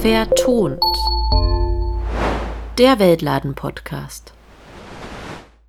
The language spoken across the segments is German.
Vertont. Der Weltladen-Podcast.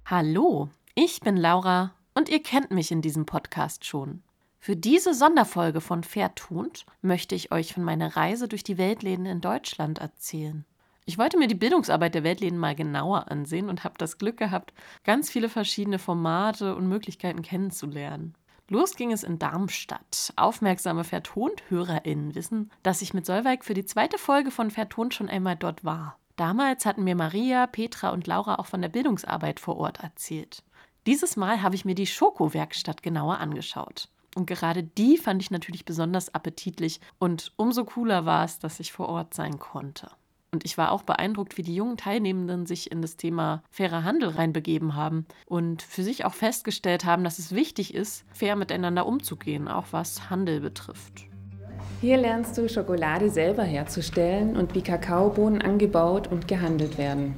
Hallo, ich bin Laura und ihr kennt mich in diesem Podcast schon. Für diese Sonderfolge von Vertont möchte ich euch von meiner Reise durch die Weltläden in Deutschland erzählen. Ich wollte mir die Bildungsarbeit der Weltläden mal genauer ansehen und habe das Glück gehabt, ganz viele verschiedene Formate und Möglichkeiten kennenzulernen. Los ging es in Darmstadt. Aufmerksame Vertont-HörerInnen wissen, dass ich mit Solveig für die zweite Folge von Vertont schon einmal dort war. Damals hatten mir Maria, Petra und Laura auch von der Bildungsarbeit vor Ort erzählt. Dieses Mal habe ich mir die Schoko-Werkstatt genauer angeschaut. Und gerade die fand ich natürlich besonders appetitlich und umso cooler war es, dass ich vor Ort sein konnte. Und ich war auch beeindruckt, wie die jungen Teilnehmenden sich in das Thema fairer Handel reinbegeben haben und für sich auch festgestellt haben, dass es wichtig ist, fair miteinander umzugehen, auch was Handel betrifft. Hier lernst du Schokolade selber herzustellen und wie Kakaobohnen angebaut und gehandelt werden.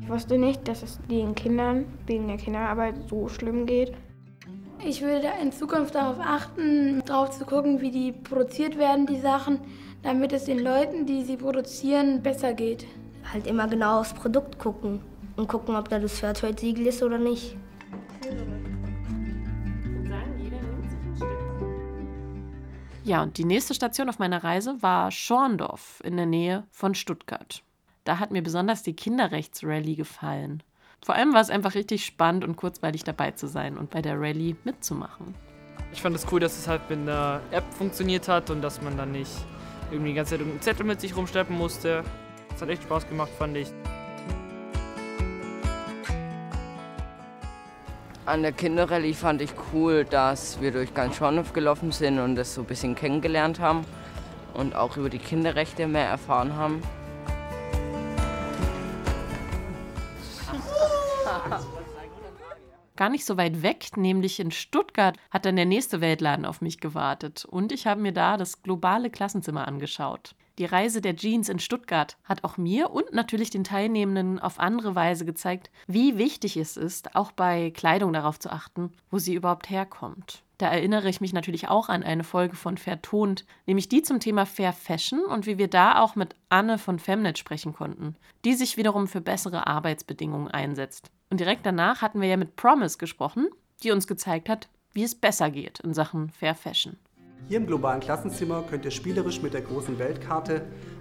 Ich wusste nicht, dass es den Kindern wegen der Kinderarbeit so schlimm geht. Ich würde in Zukunft darauf achten, darauf zu gucken, wie die produziert werden, die Sachen, damit es den Leuten, die sie produzieren, besser geht. Halt immer genau aufs Produkt gucken und gucken, ob da das Fairtrade-Siegel ist oder nicht. Ja, und die nächste Station auf meiner Reise war Schorndorf in der Nähe von Stuttgart. Da hat mir besonders die Kinderrechtsrallye gefallen. Vor allem war es einfach richtig spannend und kurzweilig dabei zu sein und bei der Rallye mitzumachen. Ich fand es cool, dass es halt mit der App funktioniert hat und dass man dann nicht irgendwie die ganze Zeit einen Zettel mit sich rumschleppen musste. Es hat echt Spaß gemacht, fand ich. An der Kinderrallye fand ich cool, dass wir durch ganz Schornhof gelaufen sind und das so ein bisschen kennengelernt haben und auch über die Kinderrechte mehr erfahren haben. Gar nicht so weit weg, nämlich in Stuttgart, hat dann der nächste Weltladen auf mich gewartet und ich habe mir da das globale Klassenzimmer angeschaut. Die Reise der Jeans in Stuttgart hat auch mir und natürlich den Teilnehmenden auf andere Weise gezeigt, wie wichtig es ist, auch bei Kleidung darauf zu achten, wo sie überhaupt herkommt. Da erinnere ich mich natürlich auch an eine Folge von Vertont, nämlich die zum Thema Fair Fashion und wie wir da auch mit Anne von Femnet sprechen konnten, die sich wiederum für bessere Arbeitsbedingungen einsetzt. Und direkt danach hatten wir ja mit Promise gesprochen, die uns gezeigt hat, wie es besser geht in Sachen Fair Fashion. Hier im globalen Klassenzimmer könnt ihr spielerisch mit der großen Weltkarte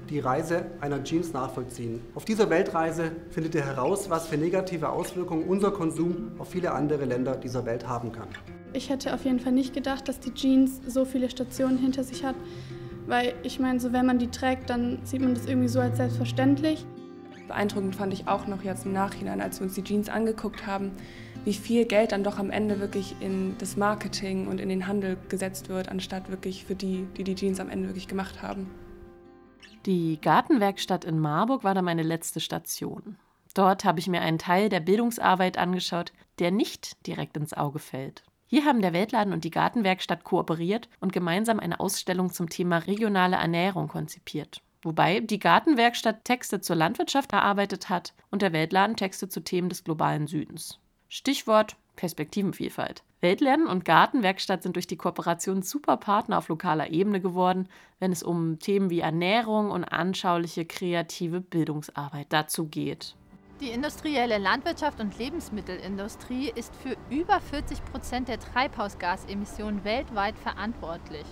die Reise einer Jeans nachvollziehen. Auf dieser Weltreise findet ihr heraus, was für negative Auswirkungen unser Konsum auf viele andere Länder dieser Welt haben kann. Ich hätte auf jeden Fall nicht gedacht, dass die Jeans so viele Stationen hinter sich hat, weil ich meine, so wenn man die trägt, dann sieht man das irgendwie so als selbstverständlich. Beeindruckend fand ich auch noch jetzt im Nachhinein, als wir uns die Jeans angeguckt haben, wie viel Geld dann doch am Ende wirklich in das Marketing und in den Handel gesetzt wird, anstatt wirklich für die, die die Jeans am Ende wirklich gemacht haben. Die Gartenwerkstatt in Marburg war dann meine letzte Station. Dort habe ich mir einen Teil der Bildungsarbeit angeschaut, der nicht direkt ins Auge fällt. Hier haben der Weltladen und die Gartenwerkstatt kooperiert und gemeinsam eine Ausstellung zum Thema regionale Ernährung konzipiert. Wobei die Gartenwerkstatt Texte zur Landwirtschaft erarbeitet hat und der Weltladen Texte zu Themen des globalen Südens. Stichwort Perspektivenvielfalt. Weltlernen und Gartenwerkstatt sind durch die Kooperation super Partner auf lokaler Ebene geworden, wenn es um Themen wie Ernährung und anschauliche kreative Bildungsarbeit dazu geht. Die industrielle Landwirtschaft und Lebensmittelindustrie ist für über 40 Prozent der Treibhausgasemissionen weltweit verantwortlich.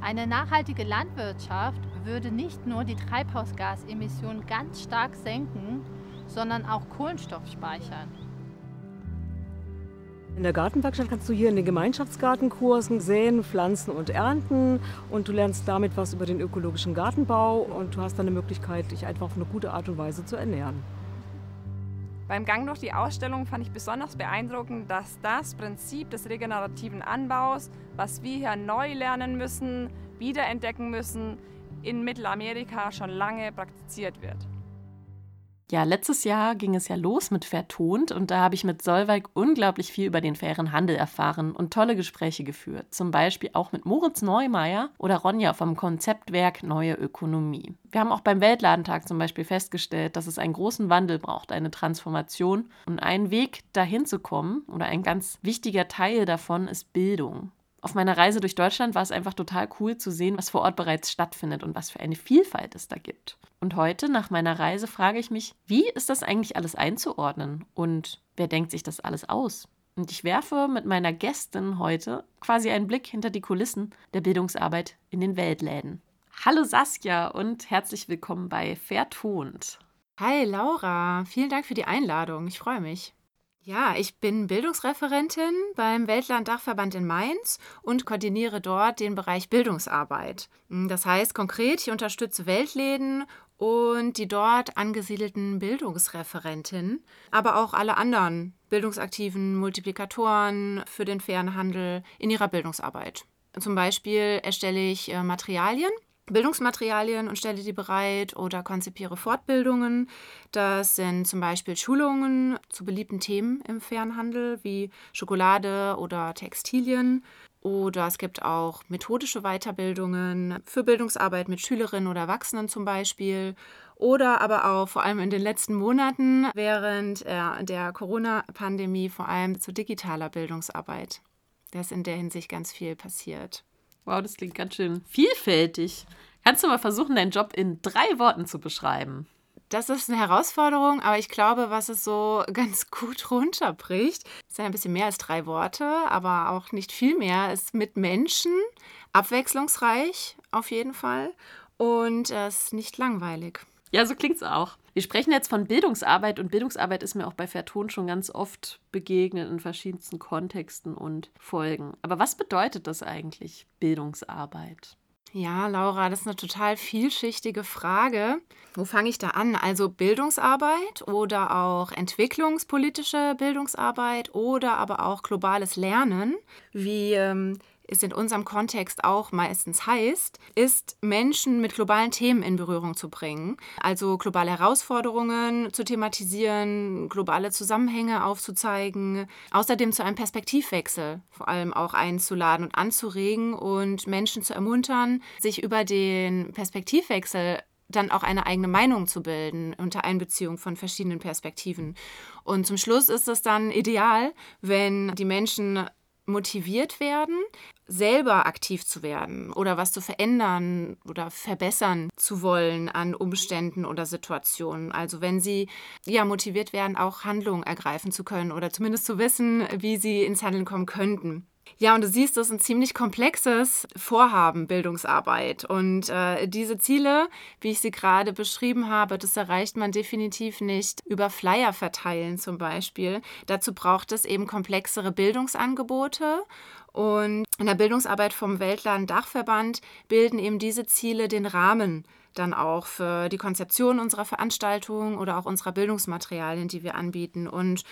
Eine nachhaltige Landwirtschaft würde nicht nur die Treibhausgasemissionen ganz stark senken, sondern auch Kohlenstoff speichern. In der Gartenwerkstatt kannst du hier in den Gemeinschaftsgartenkursen säen, pflanzen und ernten und du lernst damit was über den ökologischen Gartenbau und du hast dann eine Möglichkeit, dich einfach auf eine gute Art und Weise zu ernähren. Beim Gang durch die Ausstellung fand ich besonders beeindruckend, dass das Prinzip des regenerativen Anbaus, was wir hier neu lernen müssen, wiederentdecken müssen, in Mittelamerika schon lange praktiziert wird. Ja, letztes Jahr ging es ja los mit Vertont und da habe ich mit Solveig unglaublich viel über den fairen Handel erfahren und tolle Gespräche geführt. Zum Beispiel auch mit Moritz Neumeier oder Ronja vom Konzeptwerk Neue Ökonomie. Wir haben auch beim Weltladentag zum Beispiel festgestellt, dass es einen großen Wandel braucht, eine Transformation und ein Weg dahin zu kommen oder ein ganz wichtiger Teil davon ist Bildung. Auf meiner Reise durch Deutschland war es einfach total cool zu sehen, was vor Ort bereits stattfindet und was für eine Vielfalt es da gibt. Und heute, nach meiner Reise, frage ich mich, wie ist das eigentlich alles einzuordnen und wer denkt sich das alles aus? Und ich werfe mit meiner Gästin heute quasi einen Blick hinter die Kulissen der Bildungsarbeit in den Weltläden. Hallo Saskia und herzlich willkommen bei Vertont. Hi Laura, vielen Dank für die Einladung. Ich freue mich. Ja, ich bin Bildungsreferentin beim Weltland-Dachverband in Mainz und koordiniere dort den Bereich Bildungsarbeit. Das heißt konkret, ich unterstütze Weltläden und die dort angesiedelten Bildungsreferentinnen, aber auch alle anderen bildungsaktiven Multiplikatoren für den fairen Handel in ihrer Bildungsarbeit. Zum Beispiel erstelle ich äh, Materialien Bildungsmaterialien und stelle die bereit oder konzipiere Fortbildungen. Das sind zum Beispiel Schulungen zu beliebten Themen im Fernhandel wie Schokolade oder Textilien. Oder es gibt auch methodische Weiterbildungen für Bildungsarbeit mit Schülerinnen oder Erwachsenen zum Beispiel. Oder aber auch vor allem in den letzten Monaten während der Corona-Pandemie vor allem zu digitaler Bildungsarbeit. Da ist in der Hinsicht ganz viel passiert. Wow, das klingt ganz schön vielfältig. Kannst du mal versuchen, deinen Job in drei Worten zu beschreiben? Das ist eine Herausforderung, aber ich glaube, was es so ganz gut runterbricht, sind ein bisschen mehr als drei Worte, aber auch nicht viel mehr, ist mit Menschen, abwechslungsreich auf jeden Fall und es ist nicht langweilig. Ja, so klingt es auch. Wir sprechen jetzt von Bildungsarbeit und Bildungsarbeit ist mir auch bei Verton schon ganz oft begegnet in verschiedensten Kontexten und Folgen. Aber was bedeutet das eigentlich, Bildungsarbeit? Ja, Laura, das ist eine total vielschichtige Frage. Wo fange ich da an? Also Bildungsarbeit oder auch entwicklungspolitische Bildungsarbeit oder aber auch globales Lernen, wie ähm, es in unserem Kontext auch meistens heißt, ist, Menschen mit globalen Themen in Berührung zu bringen. Also globale Herausforderungen zu thematisieren, globale Zusammenhänge aufzuzeigen, außerdem zu einem Perspektivwechsel vor allem auch einzuladen und anzuregen und Menschen zu ermuntern, sich über den Perspektivwechsel dann auch eine eigene Meinung zu bilden unter Einbeziehung von verschiedenen Perspektiven. Und zum Schluss ist es dann ideal, wenn die Menschen motiviert werden, selber aktiv zu werden oder was zu verändern oder verbessern zu wollen an Umständen oder Situationen. Also wenn sie ja motiviert werden, auch Handlungen ergreifen zu können oder zumindest zu wissen, wie sie ins Handeln kommen könnten. Ja, und du siehst, das ist ein ziemlich komplexes Vorhaben, Bildungsarbeit. Und äh, diese Ziele, wie ich sie gerade beschrieben habe, das erreicht man definitiv nicht über Flyer verteilen zum Beispiel. Dazu braucht es eben komplexere Bildungsangebote. Und in der Bildungsarbeit vom Weltland Dachverband bilden eben diese Ziele den Rahmen dann auch für die Konzeption unserer Veranstaltungen oder auch unserer Bildungsmaterialien, die wir anbieten. Und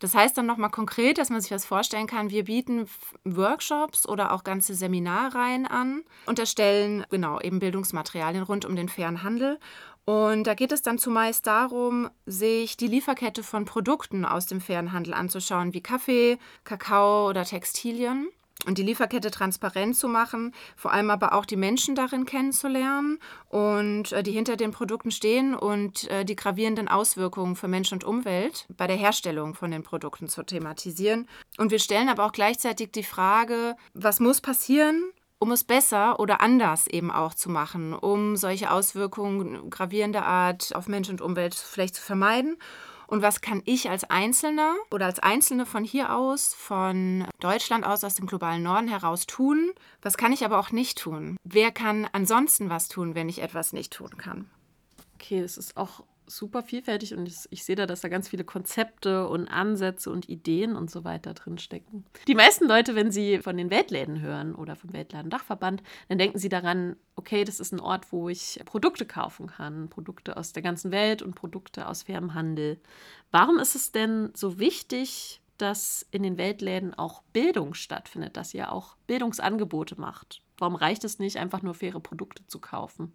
das heißt dann nochmal konkret, dass man sich das vorstellen kann, wir bieten Workshops oder auch ganze Seminarreihen an und erstellen genau eben Bildungsmaterialien rund um den fairen Handel. Und da geht es dann zumeist darum, sich die Lieferkette von Produkten aus dem fairen Handel anzuschauen, wie Kaffee, Kakao oder Textilien und die Lieferkette transparent zu machen, vor allem aber auch die Menschen darin kennenzulernen und äh, die hinter den Produkten stehen und äh, die gravierenden Auswirkungen für Mensch und Umwelt bei der Herstellung von den Produkten zu thematisieren. Und wir stellen aber auch gleichzeitig die Frage, was muss passieren, um es besser oder anders eben auch zu machen, um solche Auswirkungen gravierender Art auf Mensch und Umwelt vielleicht zu vermeiden und was kann ich als Einzelner oder als Einzelne von hier aus, von Deutschland aus, aus dem globalen Norden heraus tun? Was kann ich aber auch nicht tun? Wer kann ansonsten was tun, wenn ich etwas nicht tun kann? Okay, es ist auch super vielfältig und ich, ich, sehe da, dass da ganz viele Konzepte und Ansätze und Ideen und so weiter drin stecken. Die meisten Leute, wenn sie von den Weltläden hören oder vom Weltladen-Dachverband, dann denken sie daran, okay, das ist ein Ort, wo ich Produkte kaufen kann, Produkte aus der ganzen Welt und Produkte aus fairem Handel. Warum ist es denn so wichtig, dass in den Weltläden auch Bildung stattfindet, dass ihr auch Bildungsangebote macht? Warum reicht es nicht, einfach nur faire Produkte zu kaufen?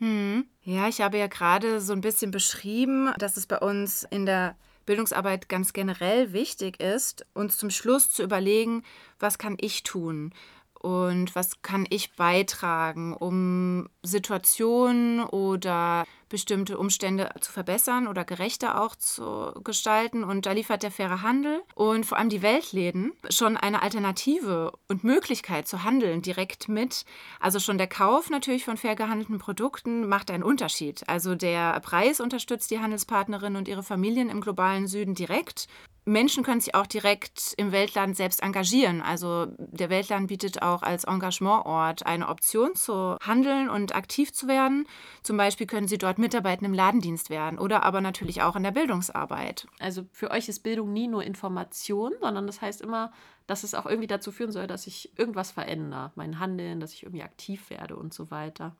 Hm. Ja, ich habe ja gerade so ein bisschen beschrieben, dass es bei uns in der Bildungsarbeit ganz generell wichtig ist, uns zum Schluss zu überlegen, was kann ich tun? Und was kann ich beitragen, um Situationen oder bestimmte Umstände zu verbessern oder gerechter auch zu gestalten. Und da liefert der faire Handel und vor allem die Weltläden schon eine Alternative und Möglichkeit zu handeln direkt mit. Also schon der Kauf natürlich von fair gehandelten Produkten macht einen Unterschied. Also der Preis unterstützt die Handelspartnerinnen und ihre Familien im globalen Süden direkt Menschen können sich auch direkt im Weltladen selbst engagieren. Also der Weltladen bietet auch als Engagementort eine Option zu handeln und aktiv zu werden. Zum Beispiel können Sie dort mitarbeiten im Ladendienst werden oder aber natürlich auch in der Bildungsarbeit. Also für euch ist Bildung nie nur Information, sondern das heißt immer, dass es auch irgendwie dazu führen soll, dass ich irgendwas verändere, mein Handeln, dass ich irgendwie aktiv werde und so weiter.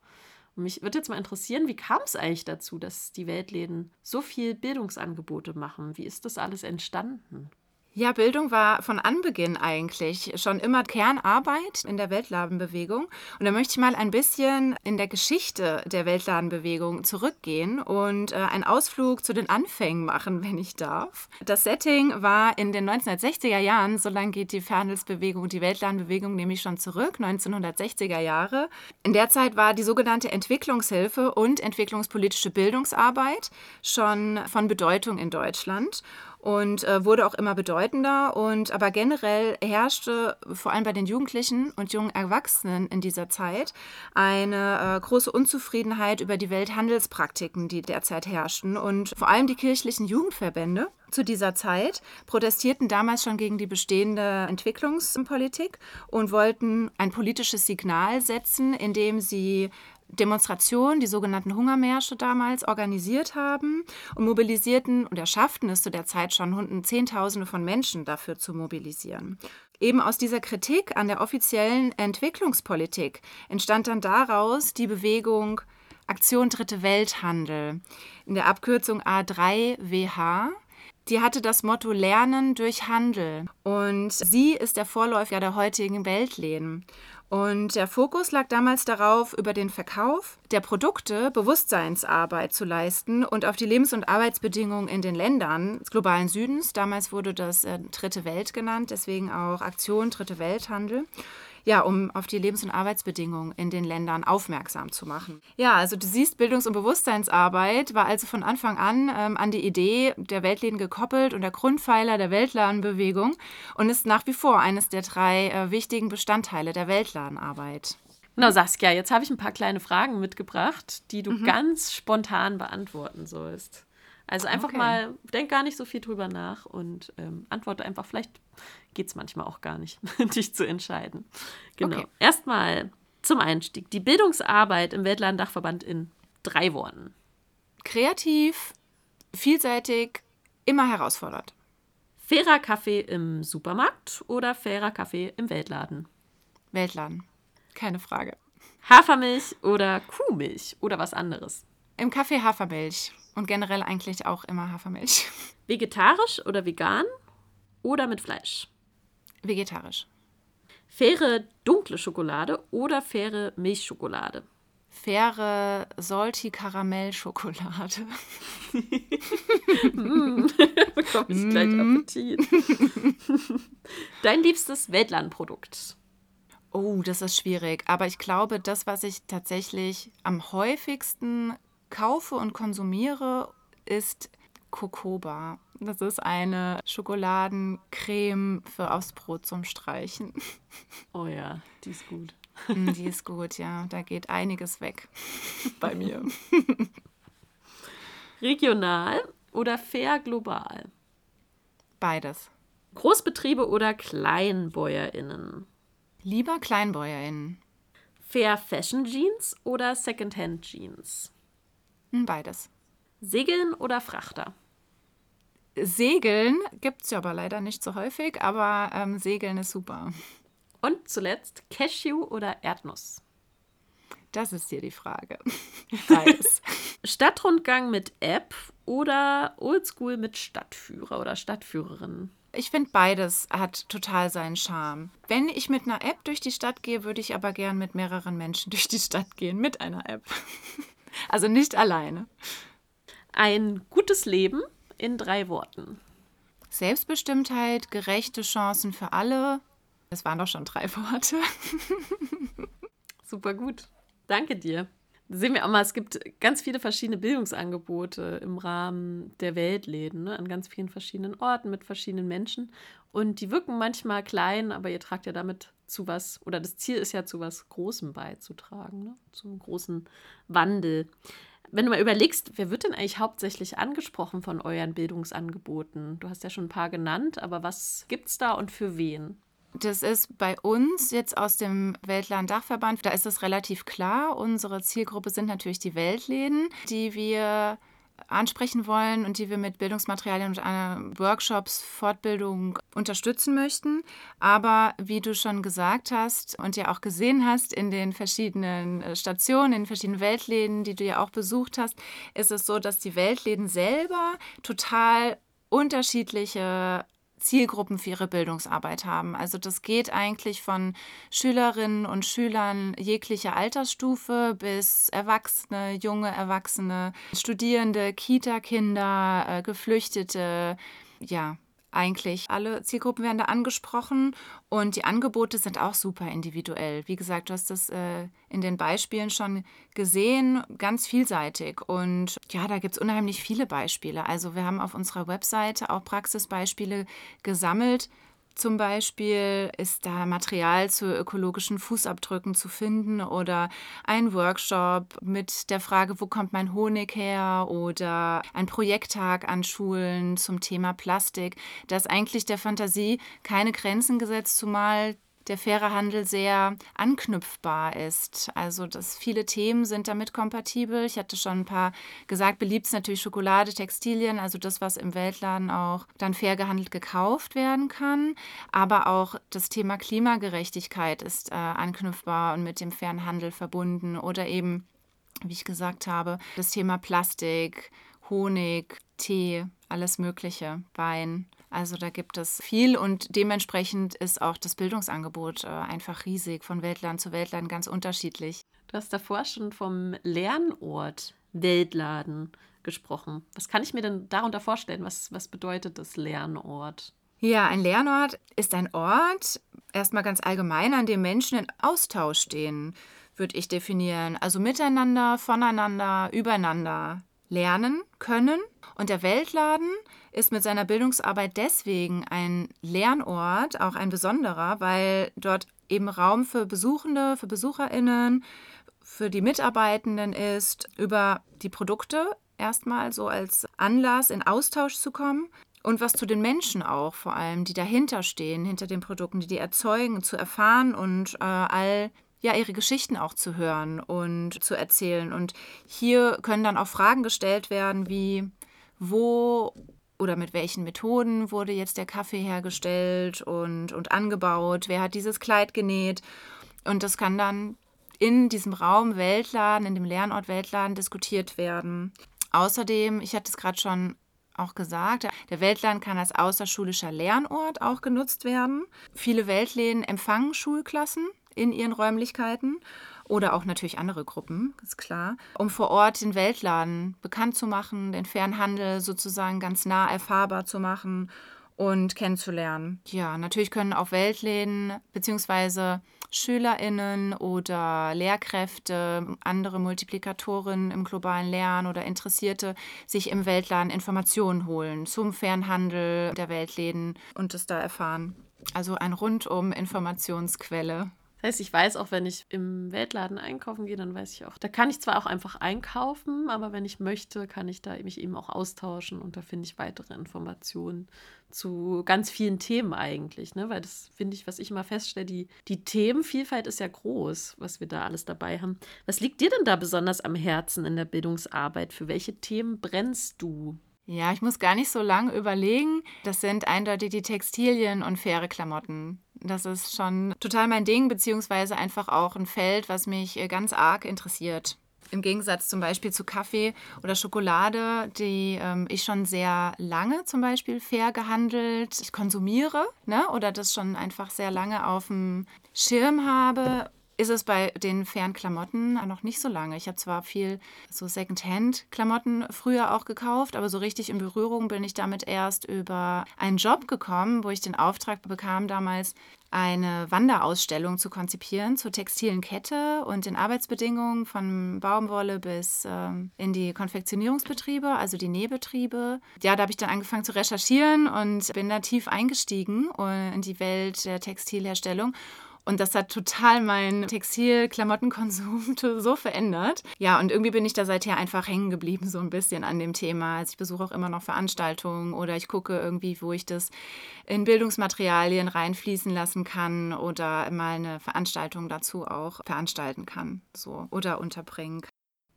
Und mich würde jetzt mal interessieren, wie kam es eigentlich dazu, dass die Weltläden so viel Bildungsangebote machen? Wie ist das alles entstanden? Ja, Bildung war von Anbeginn eigentlich schon immer Kernarbeit in der Weltladenbewegung. Und da möchte ich mal ein bisschen in der Geschichte der Weltladenbewegung zurückgehen und äh, einen Ausflug zu den Anfängen machen, wenn ich darf. Das Setting war in den 1960er Jahren, so lange geht die Fernhandelsbewegung die Weltladenbewegung nämlich schon zurück, 1960er Jahre. In der Zeit war die sogenannte Entwicklungshilfe und entwicklungspolitische Bildungsarbeit schon von Bedeutung in Deutschland und äh, wurde auch immer bedeutender. Und aber generell herrschte vor allem bei den Jugendlichen und jungen Erwachsenen in dieser Zeit eine äh, große Unzufriedenheit über die Welthandelspraktiken, die derzeit herrschten. Und vor allem die kirchlichen Jugendverbände zu dieser Zeit protestierten damals schon gegen die bestehende Entwicklungspolitik und wollten ein politisches Signal setzen, indem sie Demonstrationen, die sogenannten Hungermärsche damals, organisiert haben und mobilisierten und erschafften es zu der Zeit schon Zehntausende von Menschen dafür zu mobilisieren. Eben aus dieser Kritik an der offiziellen Entwicklungspolitik entstand dann daraus die Bewegung Aktion Dritte Welthandel in der Abkürzung A3WH. Die hatte das Motto Lernen durch Handel und sie ist der Vorläufer der heutigen Weltläden. Und der Fokus lag damals darauf, über den Verkauf der Produkte Bewusstseinsarbeit zu leisten und auf die Lebens- und Arbeitsbedingungen in den Ländern des globalen Südens. Damals wurde das äh, Dritte Welt genannt, deswegen auch Aktion Dritte Welthandel ja, um auf die Lebens- und Arbeitsbedingungen in den Ländern aufmerksam zu machen. Ja, also du siehst, Bildungs- und Bewusstseinsarbeit war also von Anfang an ähm, an die Idee der Weltläden gekoppelt und der Grundpfeiler der Weltladenbewegung und ist nach wie vor eines der drei äh, wichtigen Bestandteile der Weltladenarbeit. Na, Saskia, jetzt habe ich ein paar kleine Fragen mitgebracht, die du mhm. ganz spontan beantworten sollst. Also einfach okay. mal, denk gar nicht so viel drüber nach und ähm, antworte einfach. Vielleicht geht es manchmal auch gar nicht, dich zu entscheiden. Genau. Okay. Erstmal zum Einstieg. Die Bildungsarbeit im Weltladendachverband in drei Worten. Kreativ, vielseitig, immer herausfordernd. Fairer Kaffee im Supermarkt oder fairer Kaffee im Weltladen? Weltladen. Keine Frage. Hafermilch oder Kuhmilch oder was anderes? Im Kaffee Hafermilch und generell eigentlich auch immer Hafermilch. Vegetarisch oder vegan oder mit Fleisch? Vegetarisch. Faire dunkle Schokolade oder faire Milchschokolade? Faire salty Karamellschokolade. mm, bekomme ich gleich mm. Appetit. Dein liebstes Weltlandprodukt? Oh, das ist schwierig. Aber ich glaube, das, was ich tatsächlich am häufigsten kaufe und konsumiere, ist Cocoba. Das ist eine Schokoladencreme für aufs Brot zum Streichen. Oh ja, die ist gut. Mm, die ist gut, ja. Da geht einiges weg bei mir. Regional oder fair global? Beides. Großbetriebe oder KleinbäuerInnen? Lieber KleinbäuerInnen. Fair Fashion Jeans oder Secondhand Jeans? Hm, beides. Segeln oder Frachter? Segeln gibt es ja aber leider nicht so häufig, aber ähm, Segeln ist super. Und zuletzt Cashew oder Erdnuss? Das ist hier die Frage. Beides. Stadtrundgang mit App oder Oldschool mit Stadtführer oder Stadtführerin? Ich finde, beides hat total seinen Charme. Wenn ich mit einer App durch die Stadt gehe, würde ich aber gern mit mehreren Menschen durch die Stadt gehen, mit einer App. Also nicht alleine. Ein gutes Leben in drei Worten. Selbstbestimmtheit, gerechte Chancen für alle. Das waren doch schon drei Worte. Super gut. Danke dir. Sehen wir auch mal, es gibt ganz viele verschiedene Bildungsangebote im Rahmen der Weltläden, ne? an ganz vielen verschiedenen Orten mit verschiedenen Menschen. Und die wirken manchmal klein, aber ihr tragt ja damit zu was, oder das Ziel ist ja zu was Großem beizutragen, ne? zum großen Wandel. Wenn du mal überlegst, wer wird denn eigentlich hauptsächlich angesprochen von euren Bildungsangeboten? Du hast ja schon ein paar genannt, aber was gibt es da und für wen? Das ist bei uns jetzt aus dem Weltland-Dachverband, da ist es relativ klar. Unsere Zielgruppe sind natürlich die Weltläden, die wir ansprechen wollen und die wir mit Bildungsmaterialien und Workshops, Fortbildung unterstützen möchten. Aber wie du schon gesagt hast und ja auch gesehen hast in den verschiedenen äh, Stationen, in den verschiedenen Weltläden, die du ja auch besucht hast, ist es so, dass die Weltläden selber total unterschiedliche Zielgruppen für ihre Bildungsarbeit haben. Also das geht eigentlich von Schülerinnen und Schülern jeglicher Altersstufe bis Erwachsene, junge Erwachsene, Studierende, Kita-Kinder, äh, Geflüchtete, ja, eigentlich alle Zielgruppen werden da angesprochen und die Angebote sind auch super individuell. Wie gesagt, du hast das äh, in den Beispielen schon gesehen, ganz vielseitig. Und ja, da gibt es unheimlich viele Beispiele. Also wir haben auf unserer Webseite auch Praxisbeispiele gesammelt, zum Beispiel ist da Material zu ökologischen Fußabdrücken zu finden oder ein Workshop mit der Frage, wo kommt mein Honig her oder ein Projekttag an Schulen zum Thema Plastik. Da eigentlich der Fantasie keine Grenzen gesetzt, zumal der faire Handel sehr anknüpfbar ist. Also dass viele Themen sind damit kompatibel. Ich hatte schon ein paar gesagt, beliebt ist natürlich Schokolade, Textilien, also das, was im Weltladen auch dann fair gehandelt gekauft werden kann. Aber auch das Thema Klimagerechtigkeit ist äh, anknüpfbar und mit dem fairen Handel verbunden. Oder eben, wie ich gesagt habe, das Thema Plastik, Honig, Tee, alles Mögliche, Wein. Also da gibt es viel und dementsprechend ist auch das Bildungsangebot äh, einfach riesig, von Weltland zu Weltland ganz unterschiedlich. Du hast davor schon vom Lernort Weltladen gesprochen. Was kann ich mir denn darunter vorstellen? Was, was bedeutet das Lernort? Ja, ein Lernort ist ein Ort, erstmal ganz allgemein, an dem Menschen in Austausch stehen, würde ich definieren. Also miteinander, voneinander, übereinander lernen können. Und der Weltladen ist mit seiner Bildungsarbeit deswegen ein Lernort, auch ein besonderer, weil dort eben Raum für Besuchende, für Besucherinnen, für die Mitarbeitenden ist, über die Produkte erstmal so als Anlass in Austausch zu kommen und was zu den Menschen auch vor allem, die dahinter stehen, hinter den Produkten, die die erzeugen, zu erfahren und äh, all ja ihre Geschichten auch zu hören und zu erzählen. Und hier können dann auch Fragen gestellt werden wie wo oder mit welchen Methoden wurde jetzt der Kaffee hergestellt und, und angebaut, wer hat dieses Kleid genäht. Und das kann dann in diesem Raum Weltladen, in dem Lernort Weltladen diskutiert werden. Außerdem, ich hatte es gerade schon auch gesagt, der Weltladen kann als außerschulischer Lernort auch genutzt werden. Viele Weltläden empfangen Schulklassen in ihren Räumlichkeiten oder auch natürlich andere Gruppen, ist klar, um vor Ort den Weltladen bekannt zu machen, den fairen Handel sozusagen ganz nah erfahrbar zu machen und kennenzulernen. Ja, natürlich können auch Weltläden bzw. SchülerInnen oder Lehrkräfte, andere Multiplikatoren im globalen Lernen oder Interessierte sich im Weltladen Informationen holen zum fairen Handel der Weltläden und es da erfahren. Also ein rundum Informationsquelle heißt, ich weiß auch, wenn ich im Weltladen einkaufen gehe, dann weiß ich auch, da kann ich zwar auch einfach einkaufen, aber wenn ich möchte, kann ich da mich eben auch austauschen und da finde ich weitere Informationen zu ganz vielen Themen eigentlich, ne? Weil das finde ich, was ich immer feststelle, die, die Themenvielfalt ist ja groß, was wir da alles dabei haben. Was liegt dir denn da besonders am Herzen in der Bildungsarbeit? Für welche Themen brennst du? Ja, ich muss gar nicht so lange überlegen. Das sind eindeutig die Textilien und faire Klamotten. Das ist schon total mein Ding, beziehungsweise einfach auch ein Feld, was mich äh, ganz arg interessiert. Im Gegensatz zum Beispiel zu Kaffee oder Schokolade, die ähm, ich schon sehr lange zum Beispiel fair gehandelt konsumiere ne? oder das schon einfach sehr lange auf dem Schirm habe ist es bei den fairen Klamotten noch nicht so lange. Ich habe zwar viel so Secondhand-Klamotten früher auch gekauft, aber so richtig in Berührung bin ich damit erst über einen Job gekommen, wo ich den Auftrag bekam, damals eine Wanderausstellung zu konzipieren zur textilen Kette und den Arbeitsbedingungen von Baumwolle bis ähm, in die Konfektionierungsbetriebe, also die Nähbetriebe. Ja, da habe ich dann angefangen zu recherchieren und bin da tief eingestiegen äh, in die Welt der Textilherstellung und das hat total meinen Textil-Klamottenkonsum so verändert. Ja, und irgendwie bin ich da seither einfach hängen geblieben, so ein bisschen an dem Thema. Also ich besuche auch immer noch Veranstaltungen oder ich gucke irgendwie, wo ich das in Bildungsmaterialien reinfließen lassen kann oder mal eine Veranstaltung dazu auch veranstalten kann. So, oder unterbringen.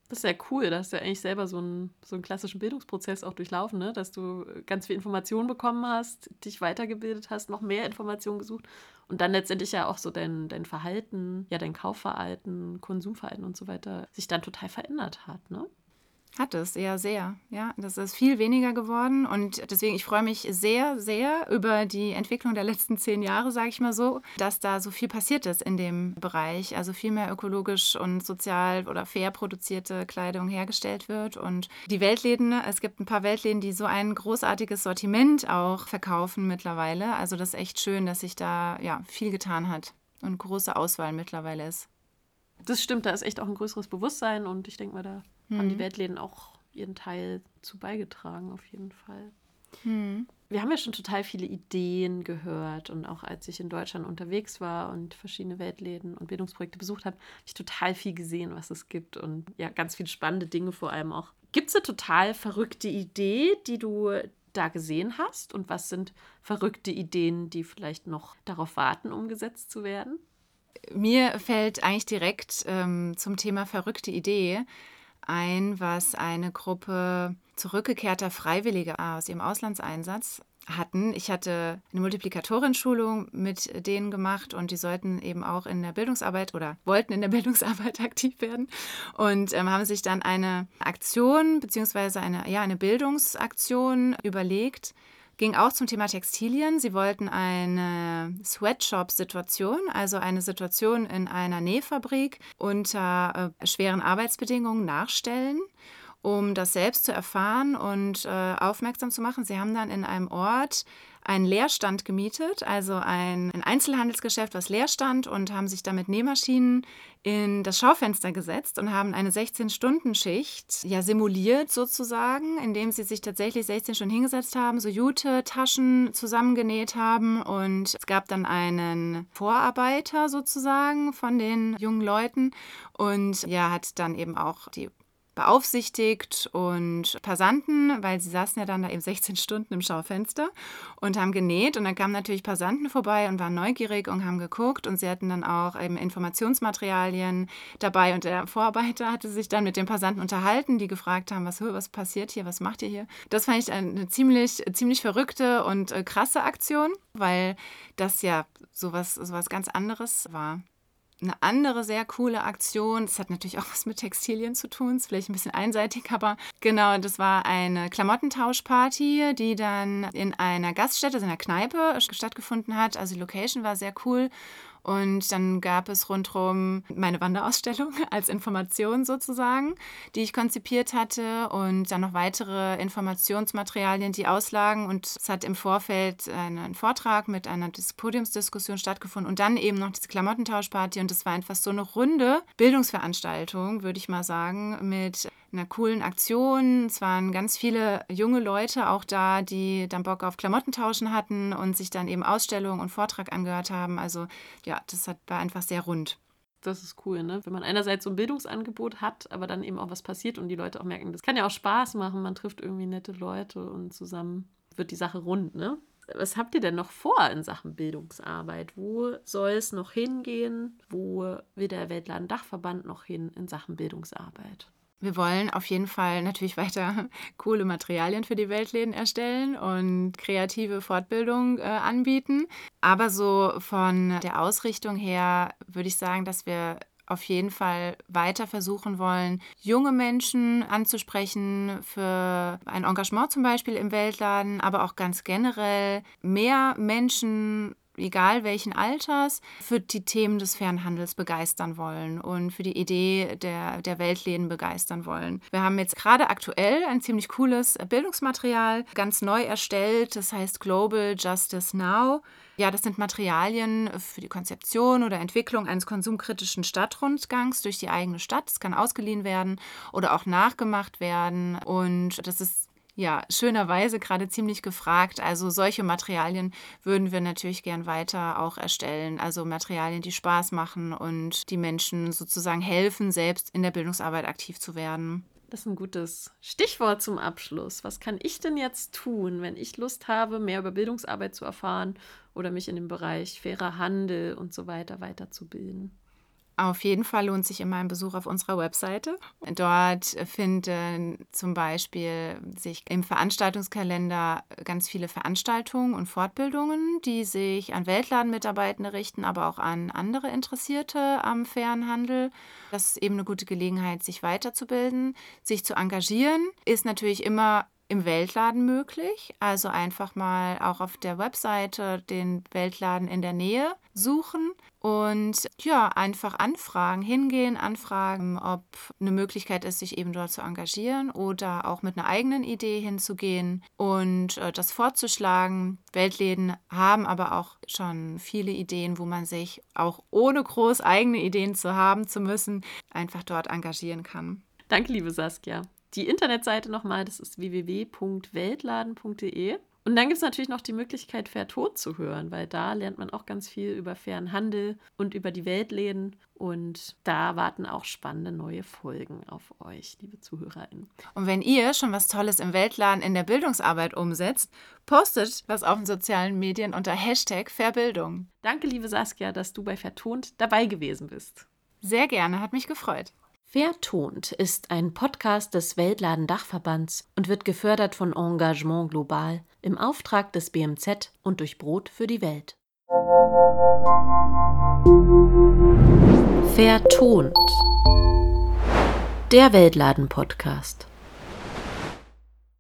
Das ist ja cool, da hast du ja eigentlich selber so einen, so einen klassischen Bildungsprozess auch durchlaufen, ne? dass du ganz viel Informationen bekommen hast, dich weitergebildet hast, noch mehr Informationen gesucht und dann letztendlich ja auch so dein, dein Verhalten, ja dein Kaufverhalten, Konsumverhalten und so weiter sich dann total verändert hat. Ne? Hat es, ja, sehr. Ja, das ist viel weniger geworden und deswegen, ich freue mich sehr, sehr über die Entwicklung der letzten zehn Jahre, sage ich mal so, dass da so viel passiert ist in dem Bereich. Also viel mehr ökologisch und sozial oder fair produzierte Kleidung hergestellt wird und die Weltläden, es gibt ein paar Weltläden, die so ein großartiges Sortiment auch verkaufen mittlerweile. Also das ist echt schön, dass sich da ja viel getan hat und große Auswahl mittlerweile ist. Das stimmt, da ist echt auch ein größeres Bewusstsein und ich denke mal, da mhm. haben die mhm. Weltläden auch ihren Teil zu beigetragen, auf jeden Fall. Mhm. Wir haben ja schon total viele Ideen gehört und auch als ich in Deutschland unterwegs war und verschiedene Weltläden und Bildungsprojekte besucht habe, habe ich total viel gesehen, was es gibt und ja, ganz viele spannende Dinge vor allem auch. Gibt es eine total verrückte Idee, die du da gesehen hast und was sind verrückte Ideen, die vielleicht noch darauf warten, umgesetzt zu werden? Mir fällt eigentlich direkt ähm, zum Thema verrückte Idee ein, was eine Gruppe zurückgekehrter Freiwilliger aus ihrem Auslandseinsatz hatten. Ich hatte eine Multiplikatorenschulung mit denen gemacht und die sollten eben auch in der Bildungsarbeit oder wollten in der Bildungsarbeit aktiv werden und ähm, haben sich dann eine Aktion beziehungsweise eine, ja, eine Bildungsaktion überlegt, ging auch zum Thema Textilien. Sie wollten eine Sweatshop-Situation, also eine Situation in einer Nähfabrik unter äh, schweren Arbeitsbedingungen nachstellen um das selbst zu erfahren und äh, aufmerksam zu machen. Sie haben dann in einem Ort einen Leerstand gemietet, also ein, ein Einzelhandelsgeschäft, was leer stand und haben sich damit Nähmaschinen in das Schaufenster gesetzt und haben eine 16-Stunden-Schicht ja simuliert sozusagen, indem sie sich tatsächlich 16 Stunden hingesetzt haben, so Jute-Taschen zusammengenäht haben und es gab dann einen Vorarbeiter sozusagen von den jungen Leuten und ja, hat dann eben auch die beaufsichtigt und Passanten, weil sie saßen ja dann da eben 16 Stunden im Schaufenster und haben genäht. Und dann kamen natürlich Passanten vorbei und waren neugierig und haben geguckt. Und sie hatten dann auch eben Informationsmaterialien dabei. Und der Vorarbeiter hatte sich dann mit den Passanten unterhalten, die gefragt haben, was, was passiert hier, was macht ihr hier? Das fand ich eine ziemlich, ziemlich verrückte und äh, krasse Aktion, weil das ja sowas, sowas ganz anderes war eine andere sehr coole Aktion. Das hat natürlich auch was mit Textilien zu tun, ist vielleicht ein bisschen einseitig, aber genau, das war eine Klamottentauschparty, die dann in einer Gaststätte, also in einer Kneipe stattgefunden hat. Also die Location war sehr cool und dann gab es rundherum meine Wanderausstellung als Information sozusagen, die ich konzipiert hatte und dann noch weitere Informationsmaterialien, die auslagen. Und es hat im Vorfeld einen Vortrag mit einer Podiumsdiskussion stattgefunden und dann eben noch diese Klamottentauschparty. Und es war einfach so eine runde Bildungsveranstaltung, würde ich mal sagen, mit einer coolen Aktion. Es waren ganz viele junge Leute auch da, die dann Bock auf Klamottentauschen hatten und sich dann eben Ausstellung und Vortrag angehört haben. Also ja, das war einfach sehr rund. Das ist cool, ne? Wenn man einerseits so ein Bildungsangebot hat, aber dann eben auch was passiert und die Leute auch merken, das kann ja auch Spaß machen. Man trifft irgendwie nette Leute und zusammen wird die Sache rund, ne? Was habt ihr denn noch vor in Sachen Bildungsarbeit? Wo soll es noch hingehen? Wo will der Weltladen Dachverband noch hin in Sachen Bildungsarbeit? Wir wollen auf jeden Fall natürlich weiter coole Materialien für die Weltläden erstellen und kreative Fortbildung äh, anbieten. Aber so von der Ausrichtung her würde ich sagen, dass wir auf jeden Fall weiter versuchen wollen, junge Menschen anzusprechen für ein Engagement zum Beispiel im Weltladen, aber auch ganz generell mehr Menschen egal welchen Alters, für die Themen des fairen Handels begeistern wollen und für die Idee der, der Weltläden begeistern wollen. Wir haben jetzt gerade aktuell ein ziemlich cooles Bildungsmaterial ganz neu erstellt. Das heißt Global Justice Now. Ja, das sind Materialien für die Konzeption oder Entwicklung eines konsumkritischen Stadtrundgangs durch die eigene Stadt. Es kann ausgeliehen werden oder auch nachgemacht werden. Und das ist ja, schönerweise gerade ziemlich gefragt. Also solche Materialien würden wir natürlich gern weiter auch erstellen. Also Materialien, die Spaß machen und die Menschen sozusagen helfen, selbst in der Bildungsarbeit aktiv zu werden. Das ist ein gutes Stichwort zum Abschluss. Was kann ich denn jetzt tun, wenn ich Lust habe, mehr über Bildungsarbeit zu erfahren oder mich in dem Bereich fairer Handel und so weiter weiterzubilden? Auf jeden Fall lohnt sich immer ein Besuch auf unserer Webseite. Dort finden zum Beispiel sich im Veranstaltungskalender ganz viele Veranstaltungen und Fortbildungen, die sich an Weltladenmitarbeitende richten, aber auch an andere Interessierte am fairen Handel. Das ist eben eine gute Gelegenheit, sich weiterzubilden, sich zu engagieren. Ist natürlich immer im Weltladen möglich. Also einfach mal auch auf der Webseite den Weltladen in der Nähe suchen und ja, einfach anfragen, hingehen, anfragen, ob eine Möglichkeit ist, sich eben dort zu engagieren oder auch mit einer eigenen Idee hinzugehen und äh, das vorzuschlagen. Weltläden haben aber auch schon viele Ideen, wo man sich auch ohne groß eigene Ideen zu haben zu müssen, einfach dort engagieren kann. Danke, liebe Saskia. Die Internetseite nochmal, das ist www.weltladen.de. Und dann gibt es natürlich noch die Möglichkeit, Tod zu hören, weil da lernt man auch ganz viel über fairen Handel und über die Weltläden. Und da warten auch spannende neue Folgen auf euch, liebe ZuhörerInnen. Und wenn ihr schon was Tolles im Weltladen in der Bildungsarbeit umsetzt, postet was auf den sozialen Medien unter Hashtag Fairbildung. Danke, liebe Saskia, dass du bei Vertont dabei gewesen bist. Sehr gerne, hat mich gefreut. Vertont ist ein Podcast des Weltladen Dachverbands und wird gefördert von Engagement Global im Auftrag des BMZ und durch Brot für die Welt. Vertont. Der Weltladen Podcast.